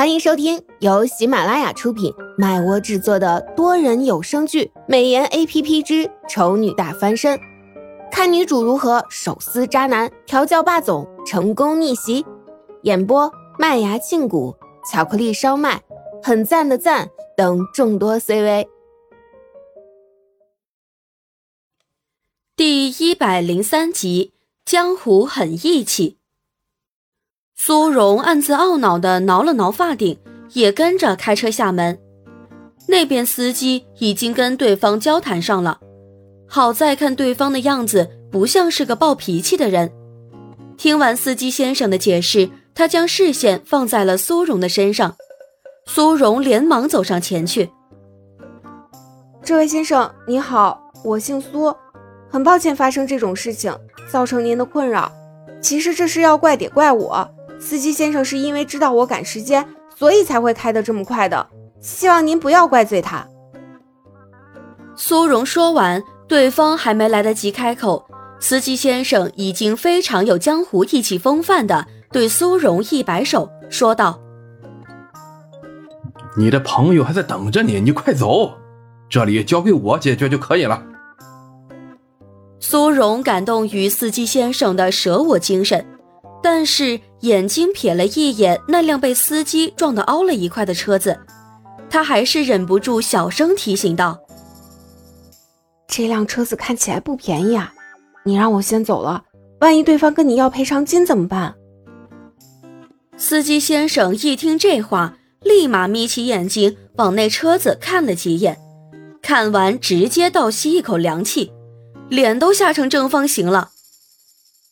欢迎收听由喜马拉雅出品、麦窝制作的多人有声剧《美颜 A P P 之丑女大翻身》，看女主如何手撕渣男、调教霸总、成功逆袭。演播：麦芽庆谷、巧克力烧麦、很赞的赞等众多 C V。第一百零三集，江湖很义气。苏荣暗自懊恼的挠了挠发顶，也跟着开车下门。那边司机已经跟对方交谈上了，好在看对方的样子不像是个暴脾气的人。听完司机先生的解释，他将视线放在了苏荣的身上。苏荣连忙走上前去：“这位先生你好，我姓苏，很抱歉发生这种事情，造成您的困扰。其实这事要怪得怪我。”司机先生是因为知道我赶时间，所以才会开得这么快的。希望您不要怪罪他。苏荣说完，对方还没来得及开口，司机先生已经非常有江湖义气风范的对苏荣一摆手，说道：“你的朋友还在等着你，你快走，这里交给我解决就可以了。”苏荣感动于司机先生的舍我精神。但是眼睛瞥了一眼那辆被司机撞得凹了一块的车子，他还是忍不住小声提醒道：“这辆车子看起来不便宜啊，你让我先走了，万一对方跟你要赔偿金怎么办？”司机先生一听这话，立马眯起眼睛往那车子看了几眼，看完直接倒吸一口凉气，脸都吓成正方形了。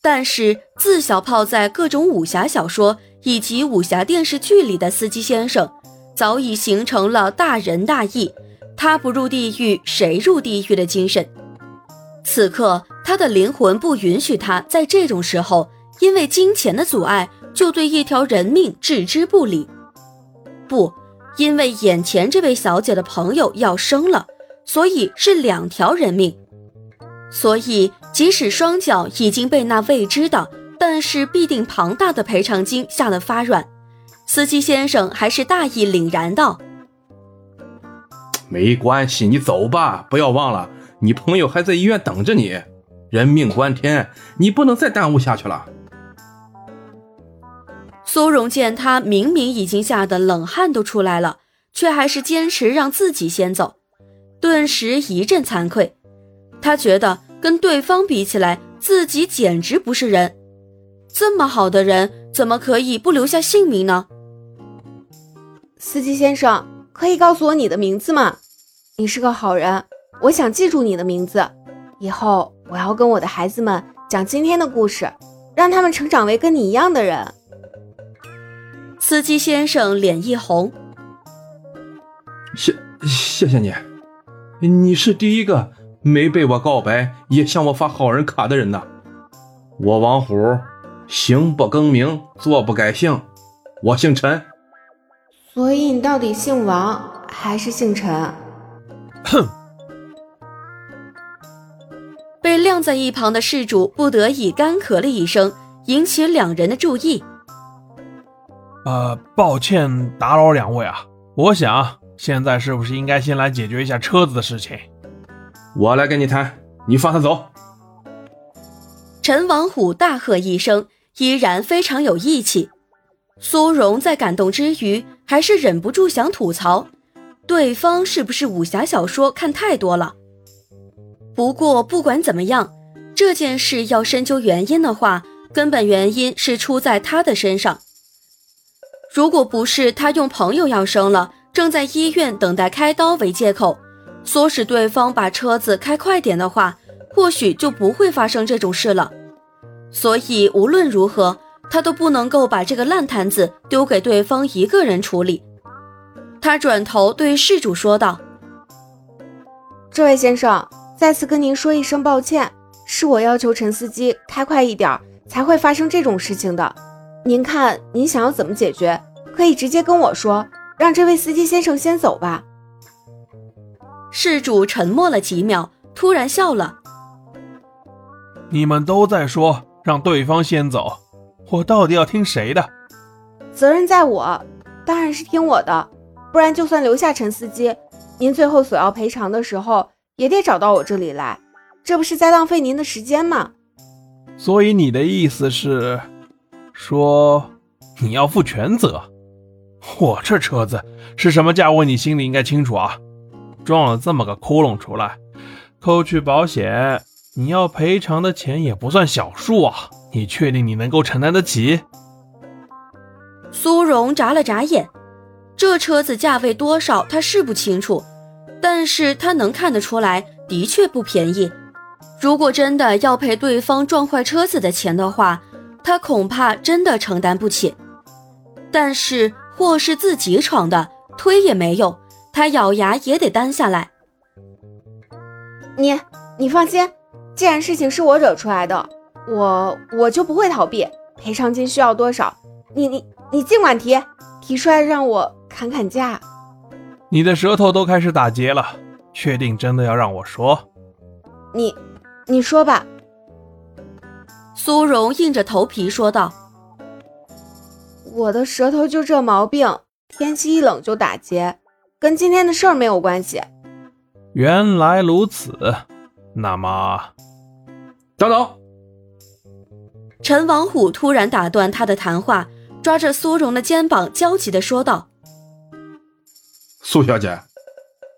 但是，自小泡在各种武侠小说以及武侠电视剧里的司机先生，早已形成了大仁大义、他不入地狱谁入地狱的精神。此刻，他的灵魂不允许他在这种时候因为金钱的阻碍就对一条人命置之不理。不，因为眼前这位小姐的朋友要生了，所以是两条人命。所以，即使双脚已经被那未知的但是必定庞大的赔偿金吓得发软，司机先生还是大义凛然道：“没关系，你走吧，不要忘了，你朋友还在医院等着你。人命关天，你不能再耽误下去了。”苏荣见他明明已经吓得冷汗都出来了，却还是坚持让自己先走，顿时一阵惭愧。他觉得跟对方比起来，自己简直不是人。这么好的人，怎么可以不留下姓名呢？司机先生，可以告诉我你的名字吗？你是个好人，我想记住你的名字。以后我要跟我的孩子们讲今天的故事，让他们成长为跟你一样的人。司机先生脸一红，谢谢谢你，你是第一个。没被我告白也向我发好人卡的人呐！我王虎，行不更名，坐不改姓，我姓陈。所以你到底姓王还是姓陈？哼！被晾在一旁的事主不得已干咳了一声，引起两人的注意。呃，抱歉打扰两位啊，我想现在是不是应该先来解决一下车子的事情？我来跟你谈，你放他走。陈王虎大喝一声，依然非常有义气。苏荣在感动之余，还是忍不住想吐槽：对方是不是武侠小说看太多了？不过不管怎么样，这件事要深究原因的话，根本原因是出在他的身上。如果不是他用朋友要生了，正在医院等待开刀为借口。唆使对方把车子开快点的话，或许就不会发生这种事了。所以无论如何，他都不能够把这个烂摊子丢给对方一个人处理。他转头对事主说道：“这位先生，再次跟您说一声抱歉，是我要求陈司机开快一点，才会发生这种事情的。您看，您想要怎么解决，可以直接跟我说，让这位司机先生先走吧。”事主沉默了几秒，突然笑了：“你们都在说让对方先走，我到底要听谁的？责任在我，当然是听我的，不然就算留下陈司机，您最后索要赔偿的时候也得找到我这里来，这不是在浪费您的时间吗？所以你的意思是，说你要负全责？我这车子是什么价位，你心里应该清楚啊！撞了这么个窟窿出来，扣去保险，你要赔偿的钱也不算小数啊！你确定你能够承担得起？苏荣眨了眨眼，这车子价位多少他是不清楚，但是他能看得出来，的确不便宜。如果真的要赔对方撞坏车子的钱的话，他恐怕真的承担不起。但是祸是自己闯的，推也没用，他咬牙也得担下来。你你放心，既然事情是我惹出来的，我我就不会逃避。赔偿金需要多少？你你你尽管提，提出来让我砍砍价。你的舌头都开始打结了，确定真的要让我说？你。你说吧，苏荣硬着头皮说道：“我的舌头就这毛病，天气一冷就打结，跟今天的事儿没有关系。”原来如此，那么，等等！陈王虎突然打断他的谈话，抓着苏荣的肩膀，焦急的说道：“苏小姐，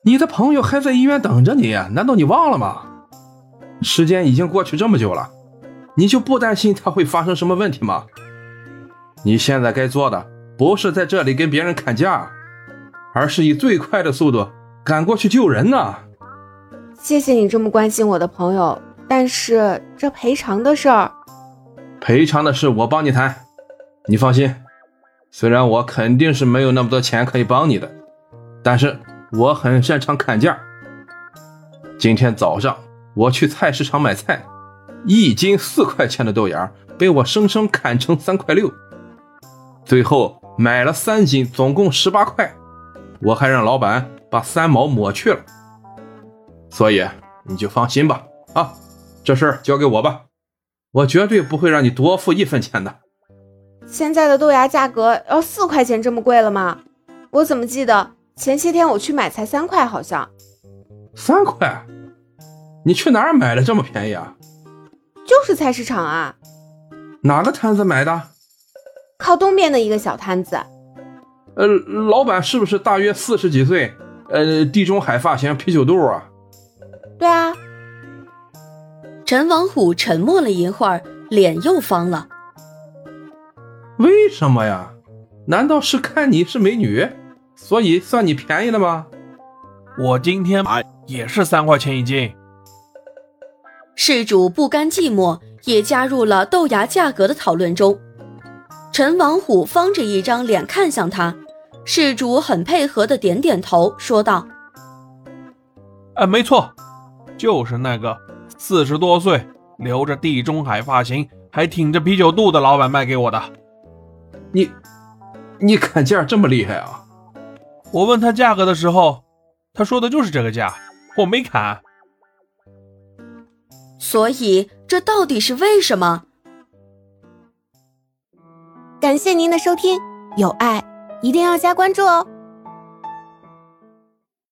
你的朋友还在医院等着你，难道你忘了吗？”时间已经过去这么久了，你就不担心他会发生什么问题吗？你现在该做的不是在这里跟别人砍价，而是以最快的速度赶过去救人呢。谢谢你这么关心我的朋友，但是这赔偿的事儿，赔偿的事我帮你谈。你放心，虽然我肯定是没有那么多钱可以帮你的，但是我很擅长砍价。今天早上。我去菜市场买菜，一斤四块钱的豆芽被我生生砍成三块六，最后买了三斤，总共十八块，我还让老板把三毛抹去了。所以你就放心吧，啊，这事儿交给我吧，我绝对不会让你多付一分钱的。现在的豆芽价格要四块钱这么贵了吗？我怎么记得前些天我去买才三块，好像三块。你去哪儿买的这么便宜啊？就是菜市场啊。哪个摊子买的？靠东边的一个小摊子。呃，老板是不是大约四十几岁？呃，地中海发型，啤酒肚啊？对啊。陈王虎沉默了一会儿，脸又方了。为什么呀？难道是看你是美女，所以算你便宜了吗？我今天买也是三块钱一斤。事主不甘寂寞，也加入了豆芽价格的讨论中。陈王虎方着一张脸看向他，事主很配合的点点头，说道：“哎，没错，就是那个四十多岁、留着地中海发型、还挺着啤酒肚的老板卖给我的。你，你砍价这么厉害啊？我问他价格的时候，他说的就是这个价，我没砍。”所以，这到底是为什么？感谢您的收听，有爱一定要加关注哦。